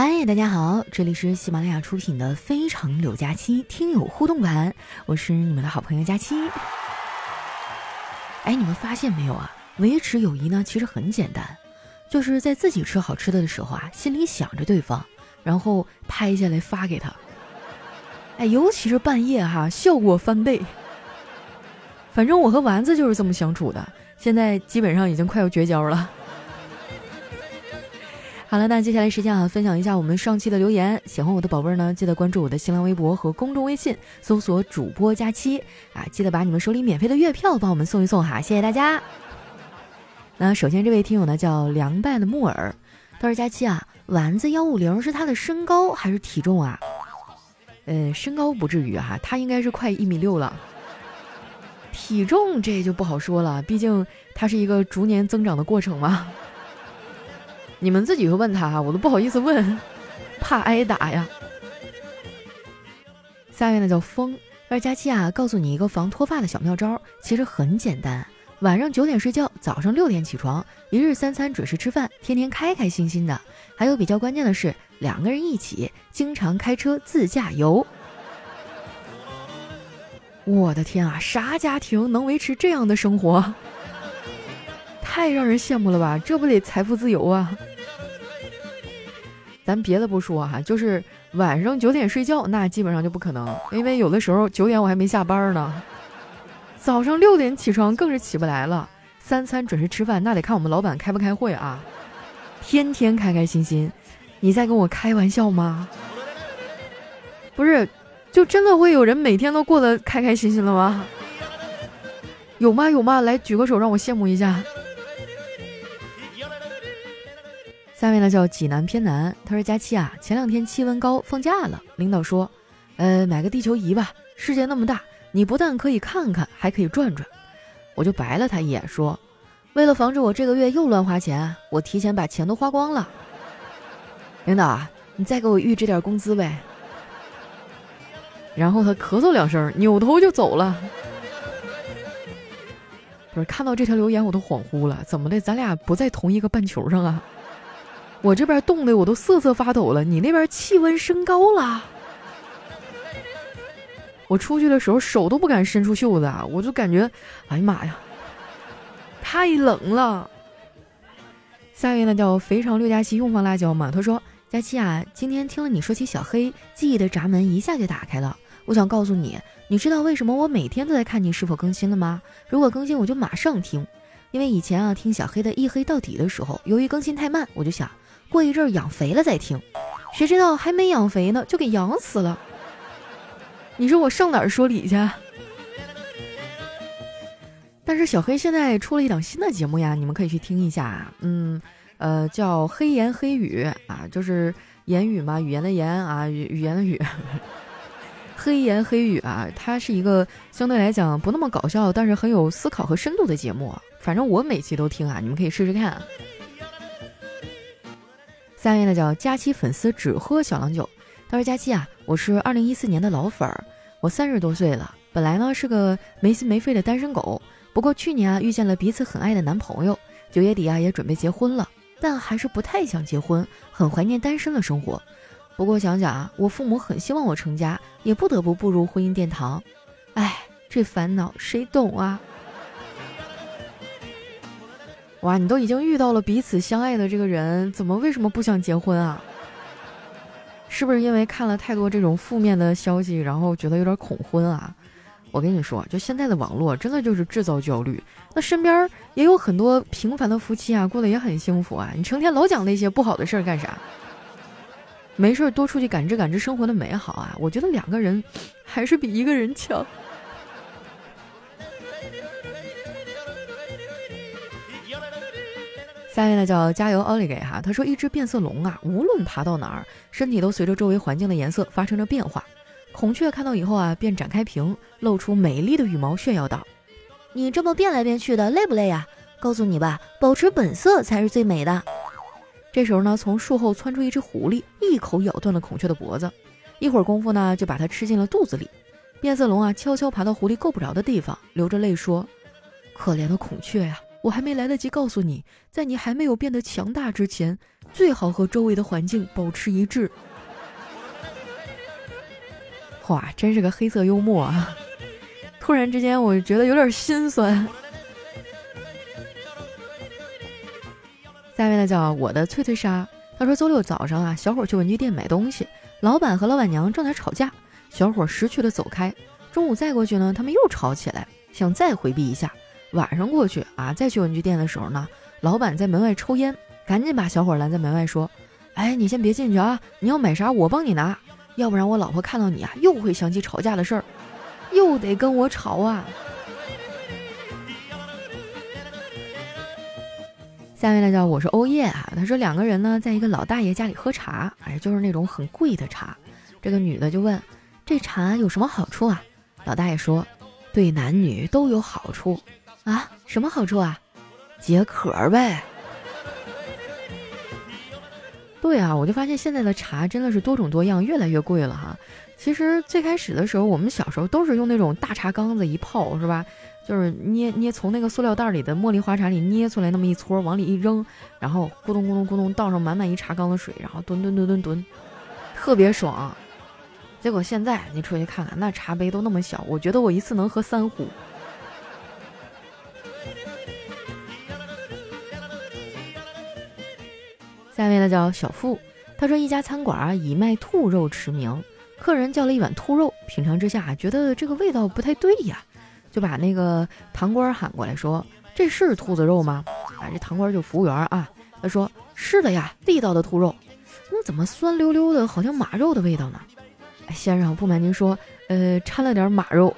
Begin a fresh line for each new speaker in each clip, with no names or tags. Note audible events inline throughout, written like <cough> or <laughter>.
嗨，大家好，这里是喜马拉雅出品的《非常柳佳期》听友互动版，我是你们的好朋友佳期。哎，你们发现没有啊？维持友谊呢，其实很简单，就是在自己吃好吃的的时候啊，心里想着对方，然后拍下来发给他。哎，尤其是半夜哈，效果翻倍。反正我和丸子就是这么相处的，现在基本上已经快要绝交了。好了，那接下来时间啊，分享一下我们上期的留言。喜欢我的宝贝儿呢，记得关注我的新浪微博和公众微信，搜索主播佳期啊，记得把你们手里免费的月票帮我们送一送哈，谢谢大家。那首先这位听友呢叫凉拌的木耳，他说佳期啊，丸子幺五零是他的身高还是体重啊？呃，身高不至于哈，他应该是快一米六了。体重这就不好说了，毕竟它是一个逐年增长的过程嘛。你们自己会问他哈，我都不好意思问，<laughs> 怕挨打呀。下面呢叫风二佳期啊，告诉你一个防脱发的小妙招，其实很简单，晚上九点睡觉，早上六点起床，一日三餐准时吃饭，天天开开心心的。还有比较关键的是，两个人一起经常开车自驾游。<laughs> 我的天啊，啥家庭能维持这样的生活？太让人羡慕了吧！这不得财富自由啊？咱别的不说哈，就是晚上九点睡觉，那基本上就不可能，因为有的时候九点我还没下班呢。早上六点起床更是起不来了。三餐准时吃饭，那得看我们老板开不开会啊。天天开开心心，你在跟我开玩笑吗？不是，就真的会有人每天都过得开开心心了吗？有吗？有吗？来举个手让我羡慕一下。下面呢叫济南偏南，他说佳期啊，前两天气温高，放假了，领导说，呃，买个地球仪吧，世界那么大，你不但可以看看，还可以转转。我就白了他一眼，说，为了防止我这个月又乱花钱，我提前把钱都花光了。领导啊，你再给我预支点工资呗。然后他咳嗽两声，扭头就走了。不是看到这条留言我都恍惚了，怎么的？咱俩不在同一个半球上啊？我这边冻得我都瑟瑟发抖了，你那边气温升高了。我出去的时候手都不敢伸出袖子啊，我就感觉，哎呀妈呀，太冷了。下一位呢叫肥肠六加七用放辣椒嘛，他说佳期啊，今天听了你说起小黑，记忆的闸门一下就打开了。我想告诉你，你知道为什么我每天都在看你是否更新了吗？如果更新我就马上听，因为以前啊听小黑的一黑到底的时候，由于更新太慢，我就想。过一阵儿养肥了再听，谁知道还没养肥呢，就给养死了。你说我上哪儿说理去？但是小黑现在出了一档新的节目呀，你们可以去听一下。嗯，呃，叫黑言黑语啊，就是言语嘛，语言的言啊，语语言的语。<laughs> 黑言黑语啊，它是一个相对来讲不那么搞笑，但是很有思考和深度的节目。反正我每期都听啊，你们可以试试看。下面呢叫佳期粉丝只喝小郎酒，他说佳期啊，我是二零一四年的老粉儿，我三十多岁了，本来呢是个没心没肺的单身狗，不过去年啊遇见了彼此很爱的男朋友，九月底啊也准备结婚了，但还是不太想结婚，很怀念单身的生活。不过想想啊，我父母很希望我成家，也不得不步入婚姻殿堂，哎，这烦恼谁懂啊？哇，你都已经遇到了彼此相爱的这个人，怎么为什么不想结婚啊？是不是因为看了太多这种负面的消息，然后觉得有点恐婚啊？我跟你说，就现在的网络真的就是制造焦虑。那身边也有很多平凡的夫妻啊，过得也很幸福啊。你成天老讲那些不好的事儿干啥？没事多出去感知感知生活的美好啊！我觉得两个人 <laughs> 还是比一个人强。下面呢叫加油奥利给哈，他说一只变色龙啊，无论爬到哪儿，身体都随着周围环境的颜色发生着变化。孔雀看到以后啊，便展开屏，露出美丽的羽毛，炫耀道：“你这么变来变去的，累不累呀？告诉你吧，保持本色才是最美的。”这时候呢，从树后窜出一只狐狸，一口咬断了孔雀的脖子，一会儿功夫呢，就把它吃进了肚子里。变色龙啊，悄悄爬到狐狸够不着的地方，流着泪说：“可怜的孔雀呀！”我还没来得及告诉你，在你还没有变得强大之前，最好和周围的环境保持一致。<laughs> 哇，真是个黑色幽默啊！突然之间，我觉得有点心酸。下面呢叫我的脆脆鲨，他说周六早上啊，小伙去文具店买东西，老板和老板娘正在吵架，小伙识趣的走开。中午再过去呢，他们又吵起来，想再回避一下。晚上过去啊，再去文具店的时候呢，老板在门外抽烟，赶紧把小伙拦在门外说：“哎，你先别进去啊，你要买啥我帮你拿。”要不然我老婆看到你啊，又会想起吵架的事儿，又得跟我吵啊。下面呢叫我是欧耶啊，他说两个人呢在一个老大爷家里喝茶，哎，就是那种很贵的茶。这个女的就问：“这茶有什么好处啊？”老大爷说：“对男女都有好处啊，什么好处啊？解渴呗。”对啊，我就发现现在的茶真的是多种多样，越来越贵了哈。其实最开始的时候，我们小时候都是用那种大茶缸子一泡，是吧？就是捏捏从那个塑料袋里的茉莉花茶里捏出来那么一撮，往里一扔，然后咕咚咕咚咕咚倒上满满一茶缸的水，然后吨吨吨吨吨，特别爽。结果现在你出去看看，那茶杯都那么小，我觉得我一次能喝三壶。下面呢叫小付，他说一家餐馆啊以卖兔肉驰名，客人叫了一碗兔肉，品尝之下觉得这个味道不太对呀，就把那个堂官喊过来说：“这是兔子肉吗？”啊，这堂官就服务员啊，他说：“是的呀，地道的兔肉。”那怎么酸溜溜的，好像马肉的味道呢？先生，不瞒您说，呃，掺了点马肉。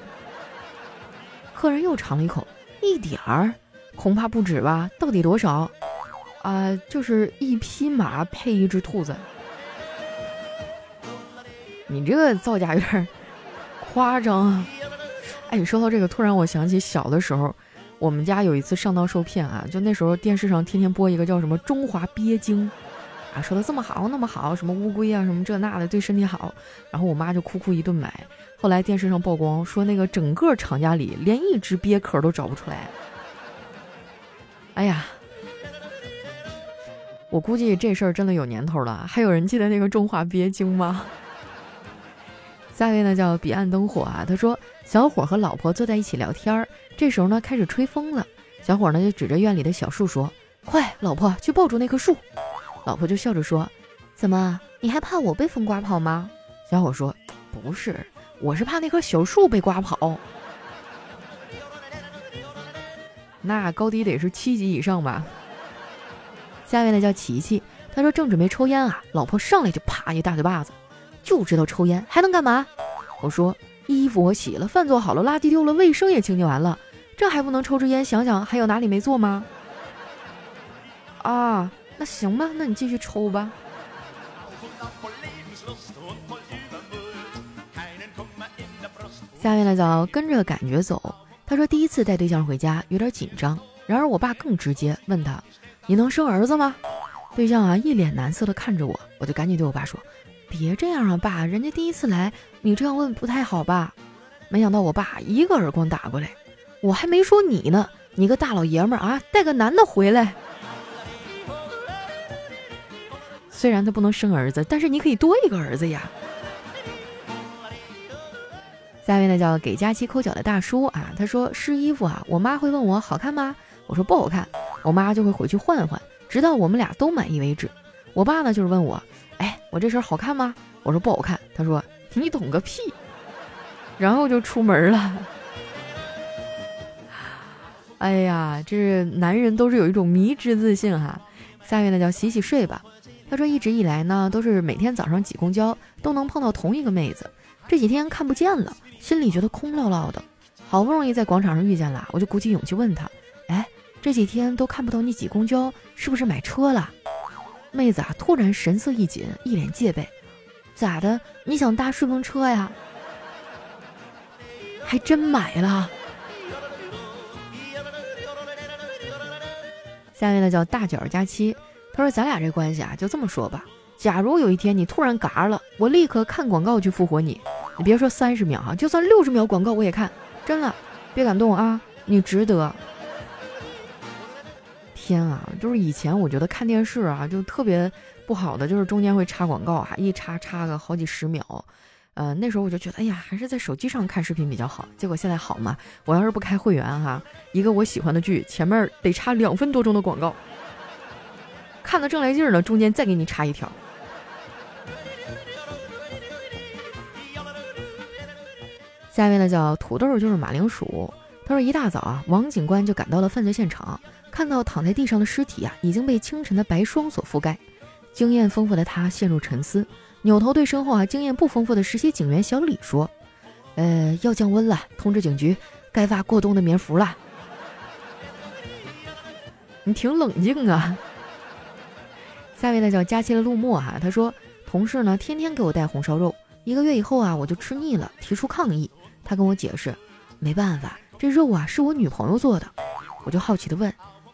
客人又尝了一口，一点儿，恐怕不止吧？到底多少？啊，就是一匹马配一只兔子，你这个造假有点夸张啊！哎，说到这个，突然我想起小的时候，我们家有一次上当受骗啊，就那时候电视上天天播一个叫什么中华鳖精，啊，说的这么好那么好，什么乌龟啊什么这那的对身体好，然后我妈就哭哭一顿买，后来电视上曝光说那个整个厂家里连一只鳖壳都找不出来，哎呀！我估计这事儿真的有年头了，还有人记得那个中华鳖精吗？<laughs> 下一位呢叫彼岸灯火啊，他说小伙和老婆坐在一起聊天儿，这时候呢开始吹风了，小伙呢就指着院里的小树说：“快，老婆去抱住那棵树。”老婆就笑着说：“怎么，你还怕我被风刮跑吗？”小伙说：“不是，我是怕那棵小树被刮跑，那高低得是七级以上吧。”下面呢叫琪琪，他说正准备抽烟啊，老婆上来就啪一大嘴巴子，就知道抽烟还能干嘛？我说衣服我洗了，饭做好了，垃圾丢了，卫生也清洁完了，这还不能抽支烟？想想还有哪里没做吗？啊，那行吧，那你继续抽吧。下面呢叫跟着感觉走，他说第一次带对象回家有点紧张，然而我爸更直接问他。你能生儿子吗？对象啊，一脸难色的看着我，我就赶紧对我爸说：“别这样啊，爸，人家第一次来，你这样问不太好吧？”没想到我爸一个耳光打过来，我还没说你呢，你个大老爷们儿啊，带个男的回来。虽然他不能生儿子，但是你可以多一个儿子呀。下面呢叫给佳期抠脚的大叔啊，他说试衣服啊，我妈会问我好看吗？我说不好看。我妈就会回去换换，直到我们俩都满意为止。我爸呢，就是问我，哎，我这身好看吗？我说不好看。他说你懂个屁，然后就出门了。哎呀，这男人都是有一种迷之自信哈。下面呢叫洗洗睡吧。他说一直以来呢，都是每天早上挤公交都能碰到同一个妹子，这几天看不见了，心里觉得空落落的。好不容易在广场上遇见了，我就鼓起勇气问他，这几天都看不到你挤公交，是不是买车了？妹子啊，突然神色一紧，一脸戒备。咋的？你想搭顺风车呀？还真买了。下面呢叫大脚佳期，他说咱俩这关系啊，就这么说吧。假如有一天你突然嘎了，我立刻看广告去复活你。你别说三十秒啊，就算六十秒广告我也看。真的，别感动啊，你值得。天啊，就是以前我觉得看电视啊就特别不好的，就是中间会插广告哈，一插插个好几十秒。呃，那时候我就觉得，哎呀，还是在手机上看视频比较好。结果现在好嘛，我要是不开会员哈，一个我喜欢的剧前面得插两分多钟的广告，看的正来劲儿呢，中间再给你插一条。下一位呢叫土豆，就是马铃薯。他说一大早啊，王警官就赶到了犯罪现场，看到躺在地上的尸体啊，已经被清晨的白霜所覆盖。经验丰富的他陷入沉思。扭头对身后啊经验不丰富的实习警员小李说：“呃，要降温了，通知警局该发过冬的棉服了。”你挺冷静啊。下位呢叫佳期的陆墨哈，他说同事呢天天给我带红烧肉，一个月以后啊我就吃腻了，提出抗议。他跟我解释，没办法，这肉啊是我女朋友做的。我就好奇的问：“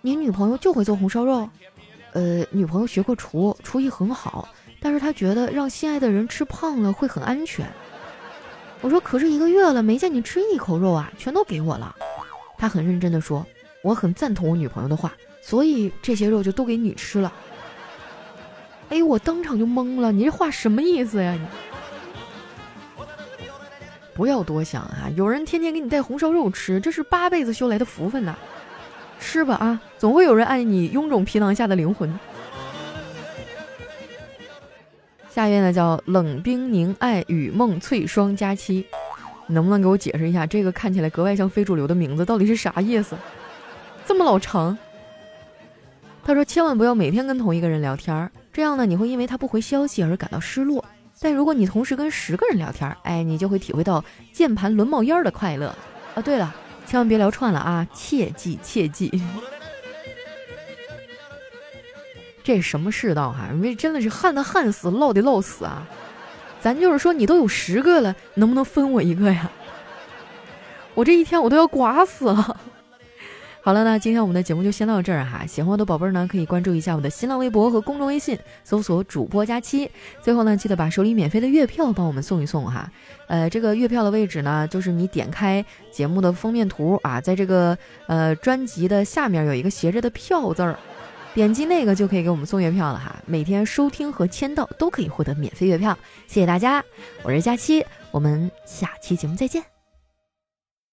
你女朋友就会做红烧肉？”呃，女朋友学过厨，厨艺很好。但是她觉得让心爱的人吃胖了会很安全。我说，可是一个月了没见你吃一口肉啊，全都给我了。他很认真的说，我很赞同我女朋友的话，所以这些肉就都给你吃了。哎，我当场就懵了，你这话什么意思呀？你不要多想啊，有人天天给你带红烧肉吃，这是八辈子修来的福分呐。吃吧啊，总会有人爱你臃肿皮囊下的灵魂。下一位呢叫冷冰凝爱雨梦翠霜佳期，你能不能给我解释一下这个看起来格外像非主流的名字到底是啥意思？这么老长。他说千万不要每天跟同一个人聊天，这样呢你会因为他不回消息而感到失落。但如果你同时跟十个人聊天，哎，你就会体会到键盘轮冒烟的快乐。啊，对了，千万别聊串了啊，切记切记。这什么世道哈？因为真的是旱的旱死，涝的涝死啊！咱就是说，你都有十个了，能不能分我一个呀？我这一天我都要刮死了。好了，那今天我们的节目就先到这儿哈。喜欢我的宝贝儿呢，可以关注一下我的新浪微博和公众微信，搜索主播佳期。最后呢，记得把手里免费的月票帮我们送一送哈。呃，这个月票的位置呢，就是你点开节目的封面图啊，在这个呃专辑的下面有一个斜着的票字儿。点击那个就可以给我们送月票了哈，每天收听和签到都可以获得免费月票，谢谢大家，我是佳期，我们下期节目再见。